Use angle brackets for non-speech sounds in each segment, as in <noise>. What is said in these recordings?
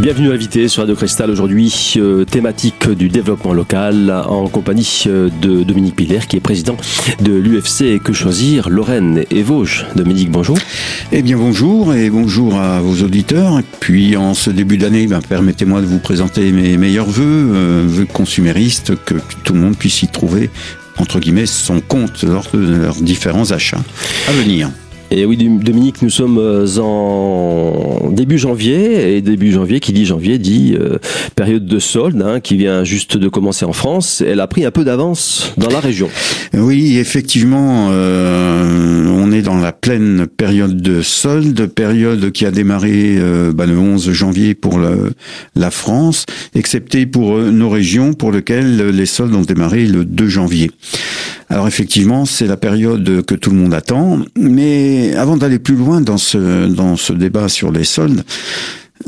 Bienvenue invité sur Radio Cristal aujourd'hui, euh, thématique du développement local en compagnie euh, de Dominique Piller qui est président de l'UFC Que Choisir Lorraine et Vosges. Dominique, bonjour. Eh bien bonjour et bonjour à vos auditeurs. Puis en ce début d'année, ben, permettez-moi de vous présenter mes meilleurs voeux, euh, vœux consuméristes, que tout le monde puisse y trouver entre guillemets son compte lors de leurs différents achats à venir. Et oui, Dominique, nous sommes euh, en début janvier, et début janvier, qui dit janvier, dit euh, période de solde, hein, qui vient juste de commencer en France. Elle a pris un peu d'avance dans la région. Oui, effectivement, euh, on est dans la pleine période de solde, période qui a démarré bah, le 11 janvier pour la France, excepté pour nos régions pour lesquelles les soldes ont démarré le 2 janvier. Alors effectivement, c'est la période que tout le monde attend, mais avant d'aller plus loin dans ce dans ce débat sur les soldes,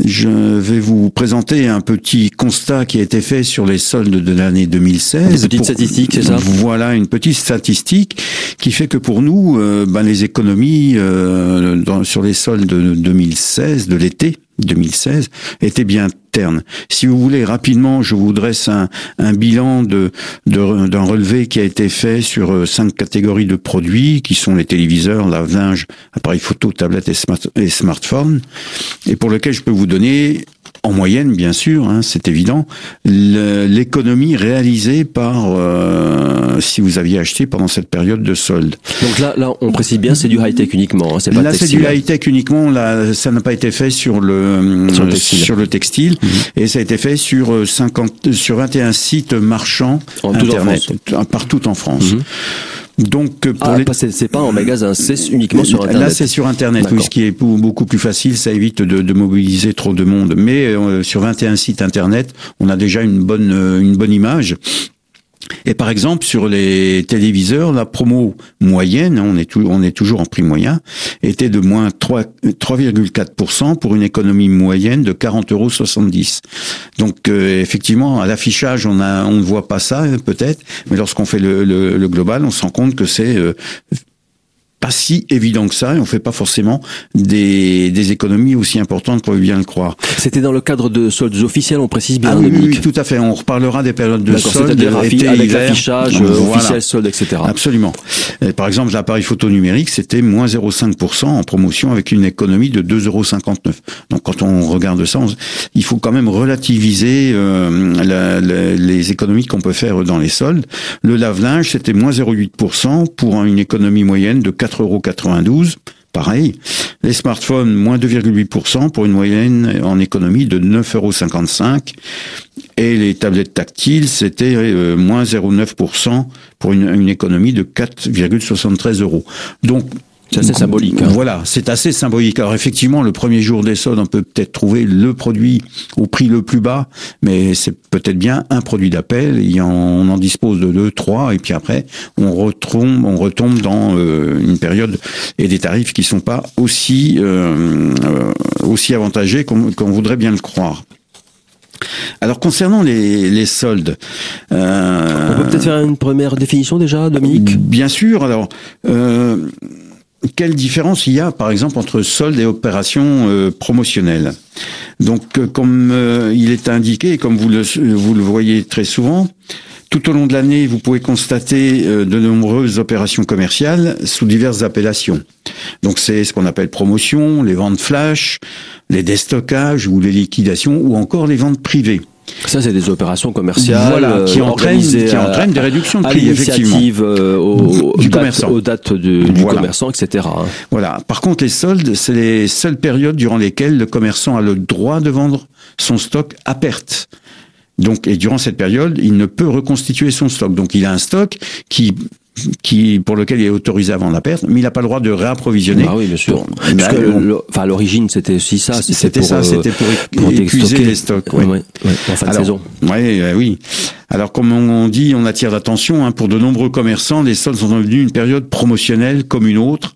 je vais vous présenter un petit constat qui a été fait sur les soldes de l'année 2016. Une petite statistique, c'est ça? Voilà, une petite statistique qui fait que pour nous, euh, ben, les économies euh, dans, sur les soldes de 2016, de l'été, 2016 était bien terne. Si vous voulez rapidement, je vous dresse un, un bilan de d'un relevé qui a été fait sur euh, cinq catégories de produits qui sont les téléviseurs, la linge appareils photo, tablettes et, smart, et smartphones, et pour lequel je peux vous donner en moyenne, bien sûr, hein, c'est évident, l'économie réalisée par euh, si vous aviez acheté pendant cette période de solde. Donc là, là, on précise bien, c'est du high tech uniquement. Hein, c'est pas là, c'est du high tech uniquement. Là, ça n'a pas été fait sur le sur le textile, mhm. et ça a été fait sur 50 sur 21 sites marchands en internet partout en France. Mhm. Donc pour ah, c'est pas en magasin, c'est uniquement sur internet. Là, c'est sur internet, ce qui est beaucoup plus facile, ça évite de, de mobiliser trop de monde. Mais euh, sur 21 sites internet, on a déjà une bonne euh, une bonne image. Et par exemple, sur les téléviseurs, la promo moyenne, on est, on est toujours en prix moyen, était de moins 3,4% pour une économie moyenne de 40,70 euros. Donc euh, effectivement, à l'affichage, on, on ne voit pas ça peut-être, mais lorsqu'on fait le, le, global, on se rend compte que c'est euh, pas si évident que ça et on fait pas forcément des, des économies aussi importantes qu'on veut bien le croire. C'était dans le cadre de soldes officiels, on précise bien. Ah oui, oui, tout à fait. On reparlera des périodes de soldes, été, avec l'affichage euh, officiel soldes, etc. Absolument. Et par exemple, l'appareil photo numérique, c'était moins 0,5% en promotion avec une économie de 2,59€. Donc quand on regarde ça, il faut quand même relativiser euh, la, les économies qu'on peut faire dans les soldes. Le lave-linge, c'était moins 0,8% pour une économie moyenne de 4 4,92 Pareil. Les smartphones, moins 2,8% pour une moyenne en économie de 9,55 Et les tablettes tactiles, c'était euh, moins 0,9% pour une, une économie de 4,73 euros. Donc, c'est assez symbolique. Hein. Voilà, c'est assez symbolique. Alors effectivement, le premier jour des soldes, on peut peut-être trouver le produit au prix le plus bas, mais c'est peut-être bien un produit d'appel. On en dispose de deux, trois, et puis après, on retombe, on retombe dans euh, une période et des tarifs qui sont pas aussi euh, euh aussi avantagés qu'on voudrait bien le croire. Alors concernant les, les soldes, euh, on peut peut-être faire une première définition déjà, Dominique? Bien sûr. Alors euh, quelle différence il y a, par exemple, entre soldes et opérations euh, promotionnelles? Donc, euh, comme euh, il est indiqué, et comme vous le, vous le voyez très souvent, tout au long de l'année, vous pouvez constater de nombreuses opérations commerciales sous diverses appellations. Donc, c'est ce qu'on appelle promotion, les ventes flash, les déstockages ou les liquidations, ou encore les ventes privées. Ça, c'est des opérations commerciales euh, qui, entraînent, qui entraînent des réductions de prix, effectivement. Euh, du commerçant. aux dates du commerçant, etc. Hein. Voilà. Par contre, les soldes, c'est les seules périodes durant lesquelles le commerçant a le droit de vendre son stock à perte. Donc, et durant cette période, il ne peut reconstituer son stock. Donc, il a un stock qui qui pour lequel il est autorisé avant la perte, mais il n'a pas le droit de réapprovisionner. Ah oui, bien sûr. Parce enfin, l'origine, c'était aussi ça. C'était ça, c'était pour, pour, épuiser les stocks. Oui, ouais, en fin de saison. Ouais, euh, oui. Alors, comme on dit, on attire l'attention. Hein, pour de nombreux commerçants, les soldes sont devenus une période promotionnelle comme une autre.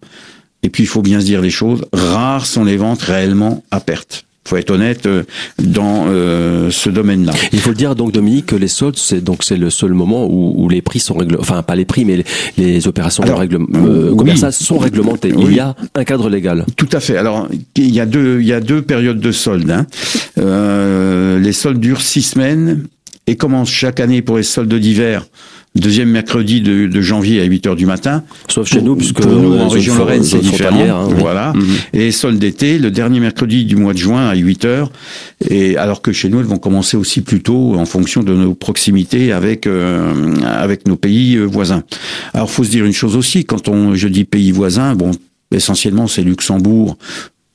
Et puis, il faut bien se dire les choses. Rares sont les ventes réellement à perte. Faut être honnête euh, dans euh, ce domaine-là. Il faut le dire donc Dominique que les soldes c'est donc c'est le seul moment où, où les prix sont réglementés, enfin pas les prix mais les, les opérations Alors, règle... euh, oui. commerciales sont réglementées. Il y a un cadre légal. Tout à fait. Alors, il y a deux, il y a deux périodes de soldes. hein. Euh, les soldes durent six semaines et commencent chaque année pour les soldes d'hiver, deuxième mercredi de, de janvier à 8 heures du matin. Sauf chez Pour- nous puisque pour nous, en région Lorraine, c'est différent. hein, oui. voilà. Mhm. Et les soldes d'été, le dernier mercredi du mois de juin à 8 heures. Et alors que chez nous, elles vont commencer aussi plus tôt en fonction de nos proximités avec euh, avec nos pays euh, voisins. Alors, faut se dire une chose aussi. Quand on, je dis pays voisins, bon, essentiellement c'est Luxembourg,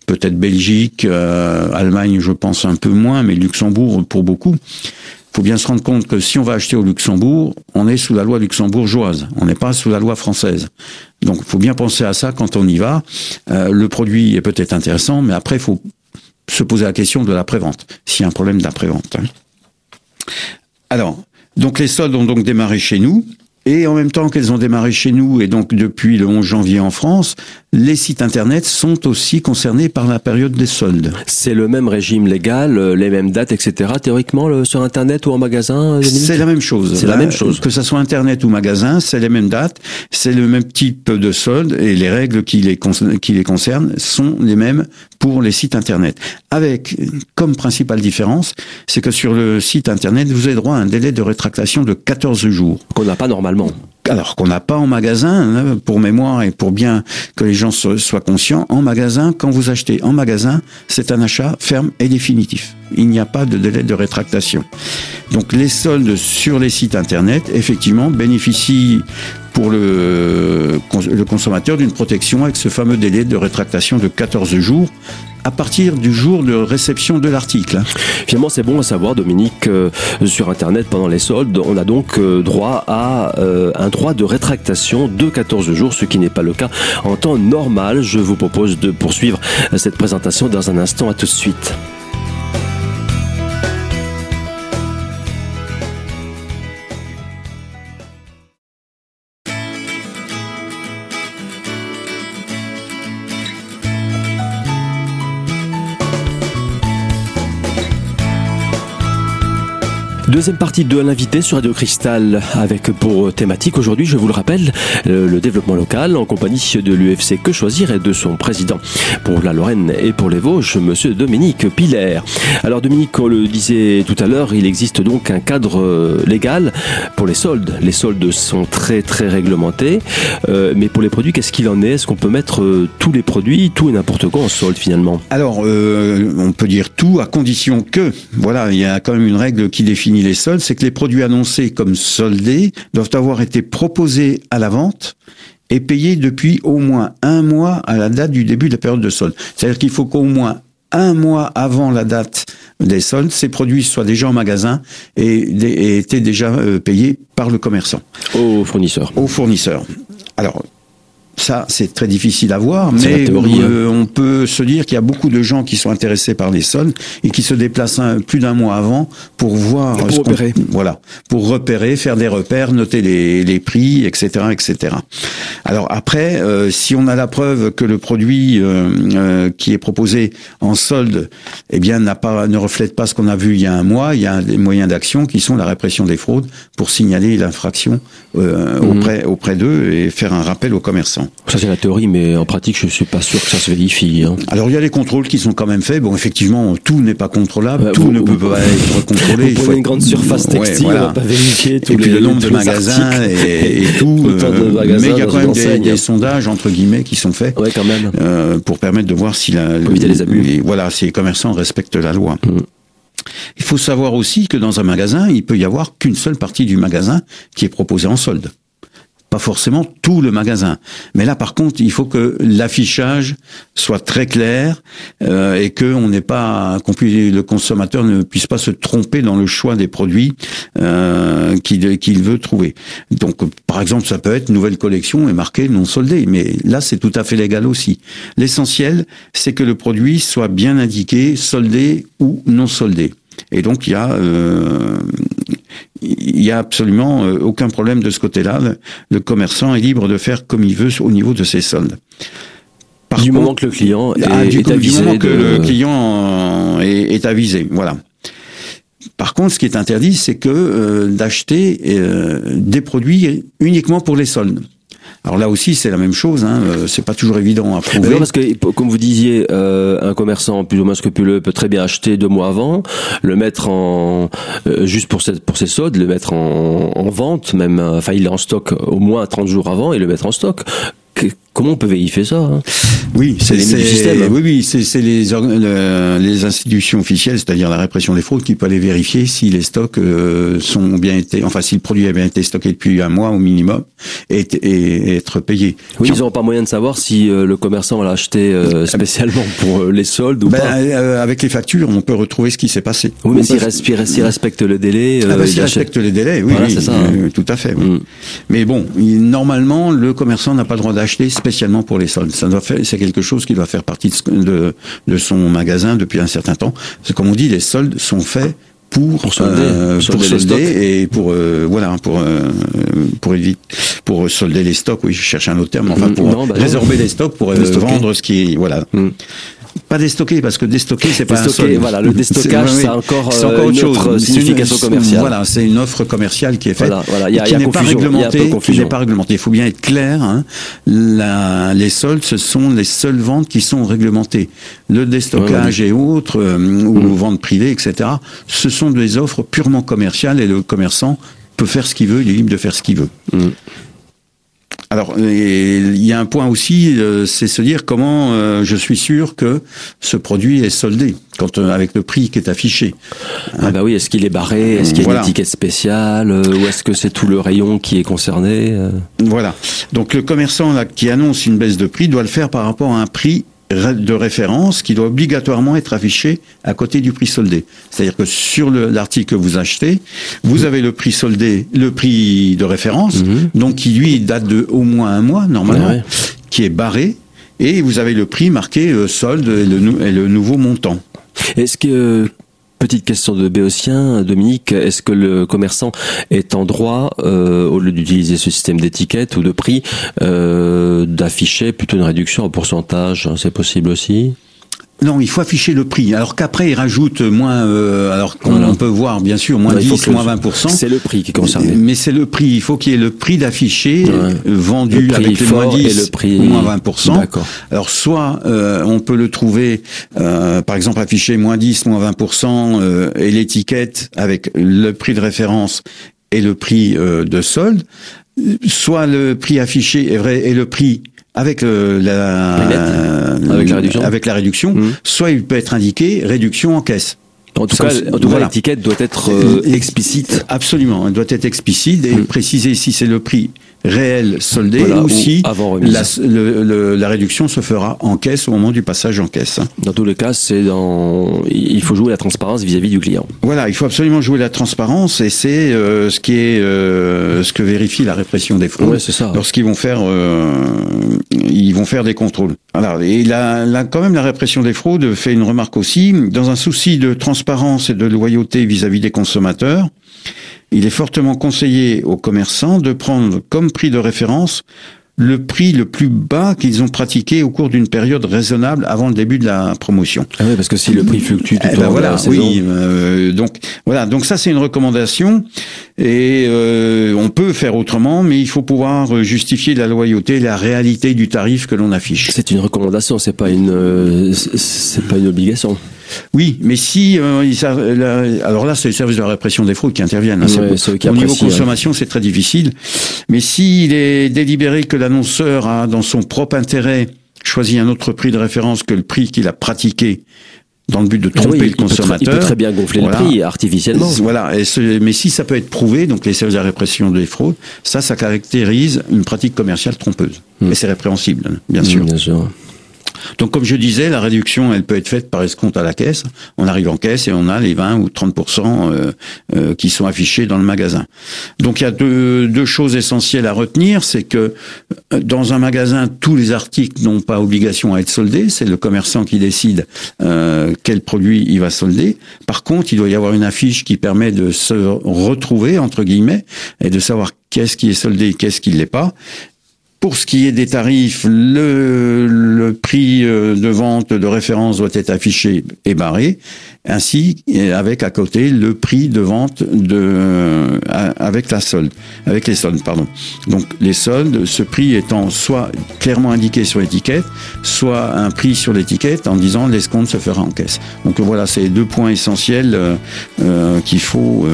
peut-être Belgique, euh, Allemagne, je pense un peu moins, mais Luxembourg pour beaucoup. Faut bien se rendre compte que si on va acheter au Luxembourg, on est sous la loi luxembourgeoise, on n'est pas sous la loi française. Donc il faut bien penser à ça quand on y va. Euh, le produit est peut-être intéressant, mais après il faut se poser la question de la prévente, s'il y a un problème d'après-vente. hein. Alors, donc les soldes ont donc démarré chez nous. Et en même temps qu'elles ont démarré chez nous, et donc depuis le 11 janvier en France, les sites internet sont aussi concernés par la période des soldes. C'est le même régime légal, euh, les mêmes dates, etc. Théoriquement, le- sur Internet ou en magasin, euh, C'est la même chose. C'est la Là, même chose. Que ça soit internet ou magasin, c'est les mêmes dates, c'est le même type de solde et les règles qui les, con- qui les concernent sont les mêmes pour les sites internet. Avec comme principale différence, c'est que sur le site internet, vous avez droit à un délai de rétractation de 14 jours. qu'on n'a pas Alors qu'on n'a pas en magasin, hein, pour mémoire et pour bien que les gens so- soient conscients, en magasin, quand vous achetez en magasin, c'est un achat ferme et définitif. Il n'y a pas de délai de rétractation. Donc les soldes sur les sites internet, effectivement, bénéficient pour le, cons- le consommateur d'une protection avec ce fameux délai de rétractation de 14 jours à partir du jour de réception de l'article. hein. Finalement, c'est bon à savoir, Dominique, euh, sur Internet, pendant les soldes, on a donc euh, droit à euh, un droit de rétractation de 14 jours, ce qui n'est pas le cas en temps normal. Je vous propose de poursuivre cette présentation dans un instant. À tout de suite. Deuxième partie de l'invité sur Radio Cristal avec pour thématique aujourd'hui, je vous le rappelle, le développement local en compagnie de l'UFC Que Choisir et de son président pour la Lorraine et pour les Vosges, monsieur Dominique Piller. Alors Dominique, on le disait tout à l'heure, il existe donc un cadre euh, légal pour les soldes. Les soldes sont très très réglementés, Euh, mais pour les produits, qu'est-ce qu'il en est? Est-ce qu'on peut mettre euh, tous les produits, tout et n'importe quoi en solde finalement? Alors, on peut dire tout à condition que, voilà, il y a quand même une règle qui définit les soldes, c'est que les produits annoncés comme soldés doivent avoir été proposés à la vente et payés depuis au moins un mois à la date du début de la période de solde. C'est-à-dire qu'il faut qu'au moins un mois avant la date des soldes, ces produits soient déjà en magasin et, et étaient déjà euh, payés par le commerçant Aux fournisseurs. aux fournisseurs. Alors, ça, c'est très difficile à voir, mais théorie, hein. euh, on peut se dire qu'il y a beaucoup de gens qui sont intéressés par les soldes et qui se déplacent un- plus d'un mois avant pour voir... Pour ce qu'on- repérer. Voilà, pour repérer, faire des repères, noter les, les prix, etc., etc. Alors après, euh, si on a la preuve que le produit euh, euh, qui est proposé en solde, eh bien, n'a pas, ne reflète pas ce qu'on a vu il y a un mois, il y a des moyens d'action qui sont la répression des fraudes pour signaler l'infraction euh, Mhm. auprès auprès d'eux et faire un rappel aux commerçants. Ça c'est la théorie, mais en pratique, je suis pas sûr que ça se vérifie. hein. Alors il y a des contrôles qui sont quand même faits. Bon, effectivement, tout n'est pas contrôlable, Ouais, tout vous- ne peut pas être contrôlé. Vous Il faut être- une grande surface Ouais, textile, voilà. on va pas vérifier tous et puis les le nombre de les magasins <laughs> et, et tout. Euh, magasins mais il y a quand même des, sondages entre guillemets qui sont faits. Ouais, quand même. euh, pour permettre de voir si la, les abus. les- voilà, si les commerçants respectent la loi. Mm. Il faut savoir aussi que dans un magasin, il peut y avoir qu'une seule partie du magasin qui est proposée en solde. Pas forcément tout le magasin. Mais là, par contre, il faut que l'affichage soit très clair euh, et que on n'ait pas, qu'on puisse, le consommateur ne puisse pas se tromper dans le choix des produits euh, qu'il qu'il veut trouver. Donc, par exemple, ça peut être nouvelle collection et marqué non soldé. Mais là, c'est tout à fait légal aussi. L'essentiel, c'est que le produit soit bien indiqué, soldé ou non soldé. Et donc, il y a euh, il y a absolument euh, aucun problème de ce côté-là. Le, le commerçant est libre de faire comme il veut au niveau de ses soldes. Par du moment que le client est, ah, du, est avisé. Du moment que le client est, est avisé, voilà. Par contre, ce qui est interdit, c'est que euh, d'acheter euh, des produits uniquement pour les soldes. Alors là aussi, c'est la même chose. Hein, euh, c'est pas toujours évident à prouver. Non, parce que, comme vous disiez, euh, un commerçant plus ou moins scrupuleux peut très bien acheter deux mois avant, le mettre en euh, juste pour cette, pour ses soldes, le mettre en, en vente, même. Enfin, il est en stock au moins 30 jours avant et le mettre en stock. Comment on peut vérifier ça hein? Oui, c'est les système. Hein. Oui, oui, c'est les, les institutions officielles, c'est-à-dire la répression des fraudes, qui peuvent aller vérifier si les stocks euh, sont bien été, enfin si le produit a bien été stocké depuis un mois au minimum et, et, être payé. Oui, ils n'auront pas moyen de savoir si euh, le commerçant l'a acheté euh, spécialement <laughs> pour les soldes ou ben, pas. avec les factures, on peut retrouver ce qui s'est passé. Oui, mais s'il respecte le délai, ah ben, s'il respecte les délais, oui, oui ça, hein. tout à fait. Mm. Mais bon, normalement, le commerçant n'a pas le droit d'acheter spécialement pour les soldes. Ça doit faire, c'est quelque chose qui doit faire partie de, de, son magasin depuis un certain temps. C'est comme on dit, les soldes sont faits pour, pour solder, euh, pour solder et pour euh, voilà pour euh, pour éviter pour solder les stocks oui je cherche un autre terme enfin mm, pour bah résorber les stocks pour euh, vendre ce qui voilà mm. Pas déstocker, parce que déstocker, c'est pas un solde. Voilà, le déstockage, c'est encore, c'est encore une autre signification commerciale. Voilà, c'est une offre commerciale qui est faite, voilà, voilà, qui n'est pas réglementée. Qui n'est pas réglementée. Il faut bien être clair. Hein. La, les soldes, ce sont les seules ventes qui sont réglementées. Le déstockage et autres, euh, ou mmh. ventes privées, etc. Ce sont des offres purement commerciales et le commerçant peut faire ce qu'il veut, il est libre de faire ce qu'il veut. Mmh. Alors, il y a un point aussi, euh, c'est se dire comment euh, je suis sûr que ce produit est soldé quand euh, avec le prix qui est affiché. Ah bah oui, est-ce qu'il est barré Est-ce qu'il y a une étiquette spéciale Ou est-ce que c'est tout le rayon qui est concerné Voilà. Donc le commerçant là, qui annonce une baisse de prix doit le faire par rapport à un prix de référence qui doit obligatoirement être affiché à côté du prix soldé. C'est-à-dire que sur l'article que vous achetez, vous avez le prix soldé, le prix de référence, mhm. donc qui lui date de au moins un mois normalement, qui est barré, et vous avez le prix marqué euh, solde et le, et le nouveau montant. Est-ce que Petite question de Béotien, Dominique, est-ce que le commerçant est en droit, euh, au lieu d'utiliser ce système d'étiquette ou de prix, euh, d'afficher plutôt une réduction en pourcentage C'est possible aussi? Non, il faut afficher le prix. Alors qu'après, il rajoute moins, euh, alors qu'on peut voir, bien sûr, moins 10, moins 20%. C'est le prix qui est concerné. Mais c'est le prix. Il faut qu'il y ait le prix d'affiché vendu avec les moins 10 et le prix... moins 20%. D'accord. Alors soit euh, on peut le trouver, euh, par exemple, affiché moins 10, moins 20% et l'étiquette avec le prix de référence et le prix de solde. Soit le prix affiché est vrai et le prix avec la, avec la réduction, avec la réduction mmh. soit il peut être indiqué réduction en caisse. En tout cas, l'étiquette doit être euh, explicite. Absolument, elle doit être explicite et mmh. préciser si c'est le prix réel soldé ou si la, la, réduction se fera en caisse au moment du passage en caisse. Dans tous les cas, c'est dans il faut jouer la transparence vis-à-vis du client. Voilà, il faut absolument jouer la transparence et c'est euh, ce qui est euh, ce que vérifie la répression des fraudes. Ouais, c'est ça. Lorsqu'ils vont faire euh, ils vont faire des contrôles. Alors, et là, là, quand même, la répression des fraudes fait une remarque aussi. Dans un souci de transparence et de loyauté vis à -vis des consommateurs, il est fortement conseillé aux commerçants de prendre comme prix de référence le prix le plus bas qu'ils ont pratiqué au cours d'une période raisonnable avant le début de la promotion. Ah oui, parce que si le prix fluctue tout eh ben voilà, oui, euh, donc voilà, donc ça c'est une recommandation et euh, on peut faire autrement, mais il faut pouvoir justifier la loyauté, la réalité du tarif que l'on affiche. C'est une recommandation, c'est pas une, euh, c'est pas une obligation. Oui, mais si euh, alors là c'est le service de la répression des fraudes qui interviennent. Hein, au niveau consommation, c'est très difficile. Mais s'il est délibéré que l'annonceur a dans son propre intérêt choisi un autre prix de référence que le prix qu'il a pratiqué dans le but de ah tromper le consommateur. il peut très bien gonfler le prix artificiellement. Voilà. Et mais si ça peut être prouvé, donc les services de la répression des fraudes, ça, ça caractérise une pratique commerciale trompeuse. Hmm. Et c'est répréhensible, bien sûr. bien sûr. Donc, comme je disais, la réduction, elle peut être faite par escompte à la caisse. On arrive en caisse et on a les 20 ou 30% euh, euh, qui sont affichés dans le magasin. Donc, il y a deux, choses essentielles à retenir, c'est que euh, dans un magasin, tous les articles n'ont pas obligation à être soldés. C'est le commerçant qui décide euh, quel produit il va solder. Par contre, il doit y avoir une affiche qui permet de se retrouver entre guillemets et de savoir qu'est-ce qui est soldé et qu'est-ce qui ne l'est pas Pour ce qui est des tarifs, le, prix euh, de vente de référence doit être affiché et barré, ainsi avec à côté le prix de vente de euh, avec la solde, avec les soldes, pardon. Donc les soldes, ce prix étant soit clairement indiqué sur l'étiquette, soit un prix sur l'étiquette en disant l'escompte se fera en caisse. Donc voilà, c'est deux points essentiels euh, qu'il faut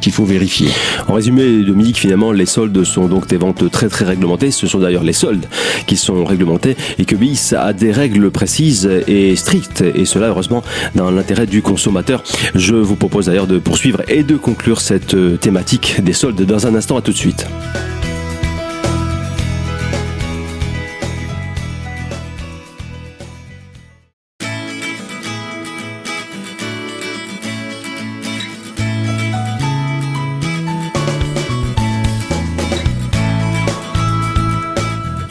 qu'il faut vérifier. En résumé, Dominique, finalement, les soldes sont donc des ventes très très réglementées ce sont d'ailleurs les soldes qui sont réglementés et que obéissent à des règles précises et strictes, et cela heureusement dans l'intérêt du consommateur. Je vous propose d'ailleurs de poursuivre et de conclure cette thématique des soldes dans un instant. À tout de suite.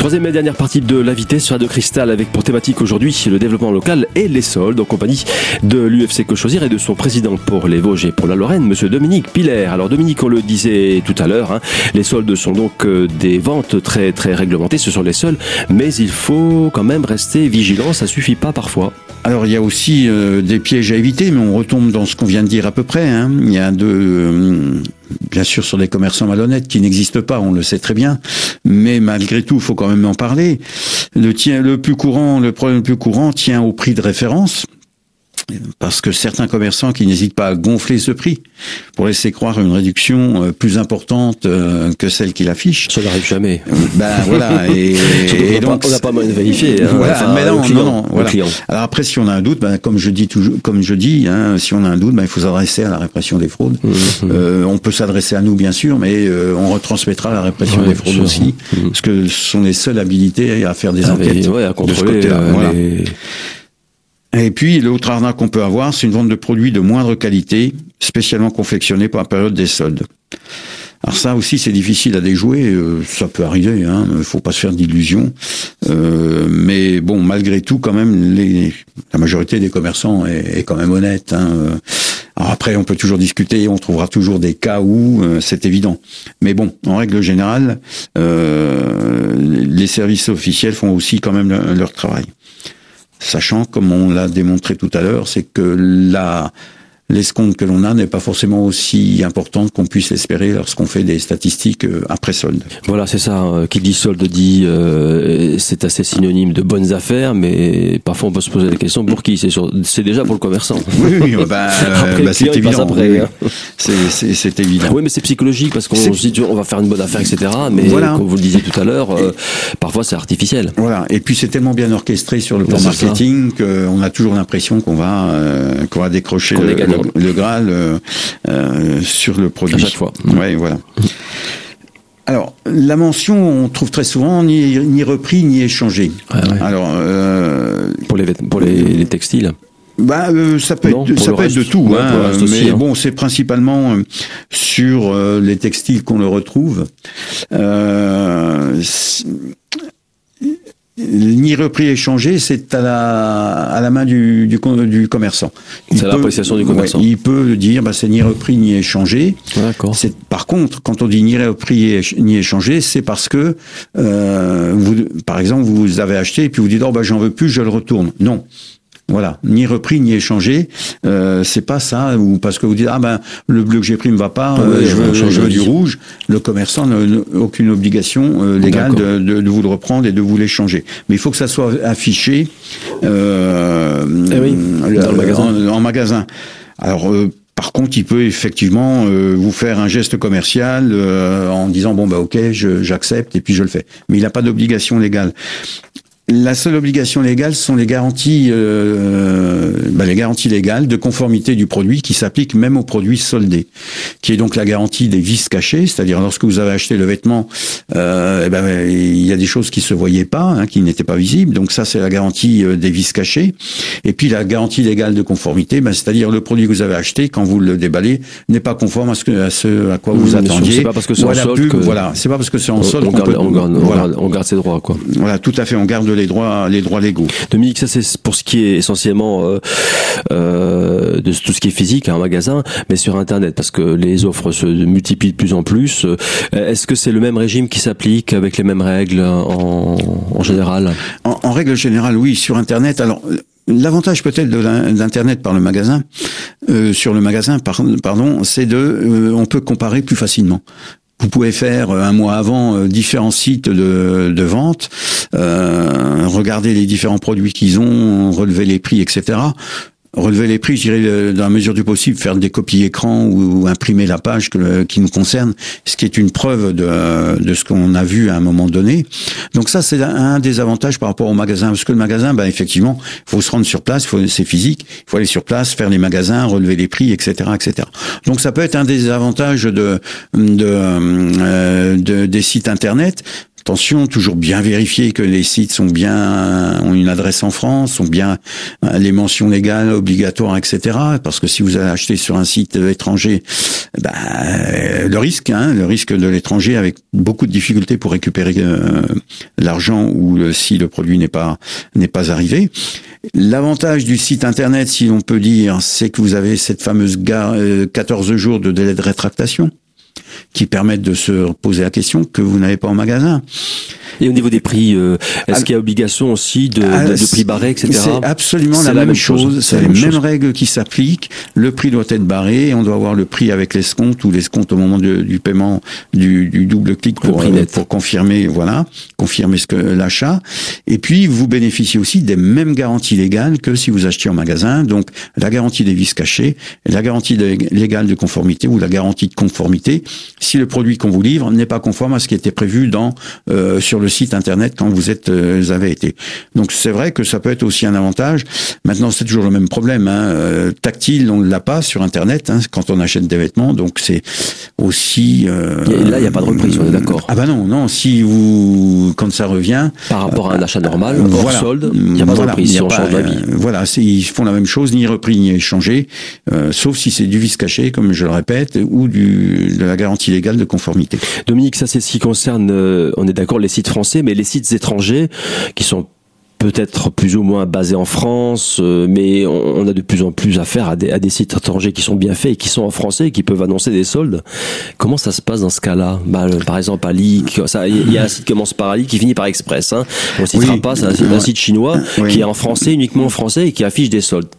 Troisième et dernière partie de l'invité sur de Cristal avec pour thématique aujourd'hui le développement local et les soldes en compagnie de l'UFC Cochosière et de son président pour les Vosges et pour la Lorraine, monsieur Dominique Piller. Alors Dominique, on le disait tout à l'heure, hein, les soldes sont donc euh, des ventes très très réglementées, ce sont les seuls, mais il faut quand même rester vigilant, ça suffit pas parfois. Alors il y a aussi euh, des pièges à éviter, mais on retombe dans ce qu'on vient de dire à peu près. Hein. Il y a de, euh, bien sûr sur des commerçants malhonnêtes qui n'existent pas, on le sait très bien, mais malgré tout, il faut quand même en parler. Le, tient, plus courant, le problème le plus courant tient au prix de référence parce que certains commerçants qui n'hésitent pas à gonfler ce prix pour laisser croire une réduction euh, plus importante euh, que celle qu'il affiche. Ça n'arrive jamais. Ben voilà. <laughs> Et, et donc on n'a pas mal vérifié. Hein, voilà, mais non, non, non. Voilà. Alors après, si on a un doute, ben, comme je dis toujours, comme je dis, hein, si on a un doute, ben, il faut s'adresser à la répression des fraudes. Mmh, mmh. Euh, on peut s'adresser à nous, bien sûr, mais euh, on retransmettra la répression des fraudes aussi, mmh. parce que ce sont les seuls habilités à faire des ah, enquêtes. ouais, à contrôler de ce côté-là. Voilà. Les... Et puis, l'autre arnaque qu'on peut avoir, c'est une vente de produits de moindre qualité, spécialement confectionnés pour la période des soldes. Alors ça aussi, c'est difficile à déjouer. Euh, ça peut arriver, hein. Il faut pas se faire d'illusions. Euh, mais bon, malgré tout, quand même, les, la majorité des commerçants est, est quand même honnête. Hein. Alors après, on peut toujours discuter. On trouvera toujours des cas où euh, c'est évident. Mais bon, en règle générale, euh, les services officiels font aussi quand même leur travail sachant, comme on l'a démontré tout à l'heure, c'est que la l'escompte que l'on a n'est pas forcément aussi importante qu'on puisse l'espérer lorsqu'on fait des statistiques euh, après solde. Voilà, c'est ça. Hein. Qui dit solde dit euh, c'est assez synonyme de bonnes affaires, mais parfois on peut se poser la question pour qui? C'est déjà pour le commerçant. Oui, oui bah, <laughs> bah c'est évident. Après, hein. C'est évident. Oui, mais c'est psychologique parce qu'on se dit on va faire une bonne affaire, etc. Mais comme vous le disiez tout à l'heure, euh, parfois c'est artificiel. Voilà. Et puis c'est tellement bien orchestré sur le plan marketing qu'on a toujours l'impression qu'on va qu'on va décrocher le, le Graal euh, euh, sur le produit. À chaque fois. Ouais, voilà. Alors, la mention, on trouve très souvent ni, ni repris ni échangé. Alors, euh, pour les pour les, textiles. Bah, euh, ça peut être, ça peut être de tout, hein, mais hein. bon, c'est principalement sur les textiles qu'on le retrouve. Euh, ni repris échangé, c'est à la, à la main du, du, du commerçant. C'est l'appréciation du commerçant. il peut dire, bah, c'est ni repris ni échangé. D'accord. Par contre, quand on dit ni repris ni échangé, c'est parce que, euh, vous, par exemple, vous avez acheté et puis vous dites, oh, bah, j'en veux plus, je le retourne. Non. Voilà, ni repris ni échangé, euh, c'est pas ça. Ou parce que vous dites ah ben le bleu que j'ai pris me va pas, euh, je, veux, je, veux, du rouge. Le commerçant n'a aucune obligation euh, légale de, de, de, vous le reprendre et de vous l'échanger. Mais il faut que ça soit affiché euh, eh oui, dans le magasin. En, en magasin. Alors par contre, il peut effectivement euh, vous faire un geste commercial euh, en disant bon bah ok, j'accepte et puis je le fais. Mais il n'a pas d'obligation légale. La seule obligation légale sont les garanties, euh, bah, les garanties légales de conformité du produit qui s'appliquent même aux produits soldés, qui est donc la garantie des vis cachées, c'est-à-dire lorsque vous avez acheté le vêtement, euh, eh ben, il y a des choses qui se voyaient pas, hein, qui n'étaient pas visibles, donc ça c'est la garantie euh, des vis cachées. Et puis la garantie légale de conformité, ben, c'est-à-dire le produit que vous avez acheté quand vous le déballez n'est pas conforme à ce, que, à, ce à quoi vous attendiez. C'est pas parce que c'est en solde. Voilà, c'est pas parce que c'est en solde on, garde, on, garde, on, garde, ses droits, quoi. Voilà, tout à fait, on garde les les droits, les droits légaux. Dominique, ça c'est pour ce qui est essentiellement euh, euh, de tout ce qui est physique, un magasin, mais sur Internet, parce que les offres se multiplient de plus en plus. Euh, est-ce que c'est le même régime qui s'applique avec les mêmes règles en, en général? En, en, règle générale, oui, sur Internet. Alors, L'avantage peut-être de l'internet par le magasin, euh, sur le magasin, pardon, c'est de, euh, on peut comparer plus facilement. Vous pouvez faire euh, un mois avant euh, différents sites de, de vente, euh, regarder les différents produits qu'ils ont, relever les prix, etc relever les prix, je dirais, dans la mesure du possible, faire des copies écran ou, imprimer la page qui nous concerne, ce qui est une preuve de, de ce qu'on a vu à un moment donné. Donc ça, c'est un des avantages par rapport au magasin, parce que le magasin, ben, effectivement, faut se rendre sur place, c'est physique, faut aller sur place, faire les magasins, relever les prix, etc., etc. Donc ça peut être un des avantages de, de, euh, de des sites internet, Attention, toujours bien vérifier que les sites sont bien ont une adresse en France, sont bien euh, les mentions légales obligatoires, etc. Parce que si vous allez acheter sur un site étranger, bah, le risque, hein, le risque de l'étranger avec beaucoup de difficultés pour récupérer euh, l'argent ou si le produit n'est pas n'est pas arrivé. L'avantage du site internet, si l'on peut dire, c'est que vous avez cette fameuse 14 euh, jours de délai de rétractation qui permettent de se poser la question que vous n'avez pas en magasin. Et au niveau des prix, euh, est-ce qu'il y a obligation aussi de, ah, de, prix barré, etc. C'est absolument la, même chose. C'est les mêmes règles qui s'appliquent. Le prix doit être barré. On doit avoir le prix avec l'escompte ou l'escompte au moment du paiement du, du, double clic pour, euh, pour confirmer, voilà, confirmer ce que l'achat. Et puis vous bénéficiez aussi des mêmes garanties légales que si vous achetiez en magasin. Donc la garantie des vis cachés, la garantie légale de conformité ou la garantie de conformité si le produit qu'on vous livre n'est pas conforme à ce qui était prévu dans euh, sur le site internet quand vous êtes euh, avez été. Donc c'est vrai que ça peut être aussi un avantage. Maintenant c'est toujours le même problème. Hein. Euh, tactile on ne l'a pas sur internet hein, quand on achète des vêtements. Donc c'est aussi. Euh, là il n'y a pas de reprise, on est d'accord. Ah bah non non si vous quand ça revient. Par rapport à un achat normal, hors voilà, solde, il n'y a pas de reprise si on change d'avis. voilà ils font la même chose, ni repris ni échangé, sauf si c'est du vice caché comme je le répète ou du de la garantie légale de conformité. Dominique, ça c'est ce qui concerne, euh, on est d'accord, les sites français, mais les sites étrangers qui sont peut-être plus ou moins basés en France, euh, mais on, a de plus en plus affaire à des, à des sites étrangers qui sont bien faits et qui sont en français et qui peuvent annoncer des soldes. Comment ça se passe dans ce cas-là? Bah, Par exemple, Ali, il y a un site qui commence par Ali qui finit par Express. Hein. On ne citera pas, c'est un, site chinois qui est en français, uniquement en français et qui affiche des soldes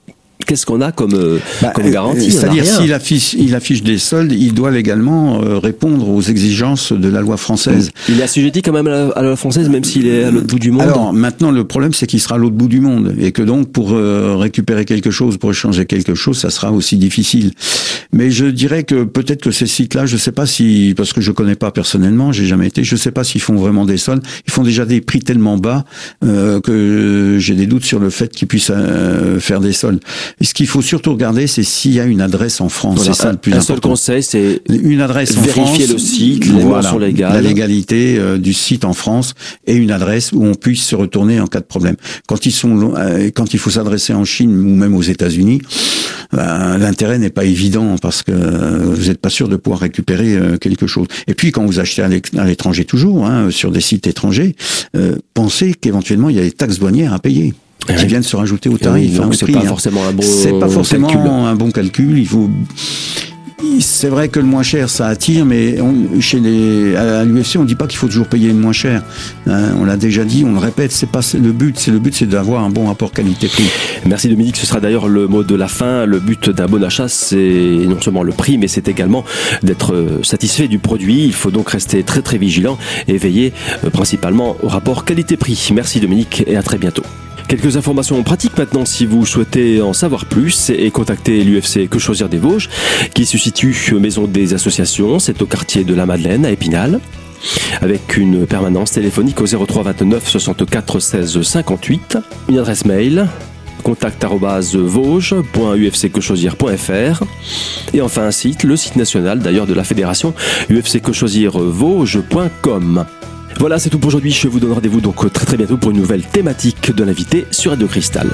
qu'est-ce qu'on a comme, euh, bah, comme garantie? C'est-à-dire s'il affiche, il affiche des soldes, il doit légalement euh, répondre aux exigences de la loi française. Il est assujetti quand même à la, loi française, même s'il est à l'autre bout du monde. Alors maintenant, le problème, c'est qu'il sera à l'autre bout du monde et que donc pour euh, récupérer quelque chose, pour échanger quelque chose, ça sera aussi difficile. Mais je dirais que peut-être que ces sites-là, je sais pas si, parce que je connais pas personnellement, j'ai jamais été, je sais pas s'ils font vraiment des soldes. Ils font déjà des prix tellement bas que j'ai des doutes sur le fait qu'ils puissent faire des soldes. Et ce qu'il faut surtout regarder, c'est s'il y a une adresse en France. c'est ça le plus un important. seul conseil, c'est une adresse en France. Vérifier le site, les voilà, La légalité euh, du site en France et une adresse où on puisse se retourner en cas de problème. Quand ils sont, euh, quand il faut s'adresser en Chine ou même aux États-Unis, ben, l'intérêt n'est pas évident parce que vous n'êtes pas sûr de pouvoir récupérer euh, quelque chose. Et puis quand vous achetez à l'étranger toujours, hein, sur des sites étrangers, pensez qu'éventuellement il y a des taxes douanières à payer qui viennent se rajouter au tarif. donc c'est pas hein. forcément un bon C'est pas forcément un bon calcul. Il faut. C'est vrai que le moins cher, ça attire, mais on, chez les, à l'UFC, on dit pas qu'il faut toujours payer le moins cher. Hein, on l'a déjà dit, on le répète, c'est pas le but. C'est le but, c'est d'avoir un bon rapport qualité-prix. Merci Dominique. Ce sera d'ailleurs le mot de la fin. Le but d'un bon achat, c'est non seulement le prix, mais c'est également d'être euh, satisfait du produit. Il faut donc rester très très vigilant et veiller euh, principalement au rapport qualité-prix. Merci Dominique et à très bientôt. Quelques informations pratiques maintenant si vous souhaitez en savoir plus et contacter l'UFC Que Choisir des Vosges qui se situe Maison des Associations, c'est au quartier de la Madeleine à Épinal. Avec une permanence téléphonique au 03 29 64 16 58, une adresse mail contact@vosges.ufcquechoisir.fr et enfin un site, le site national d'ailleurs de la fédération ufcquechoisirvosges.com. Voilà, c'est tout pour aujourd'hui. Je vous donne rendez-vous donc très très bientôt pour une nouvelle thématique de l'invité sur Radio Cristal.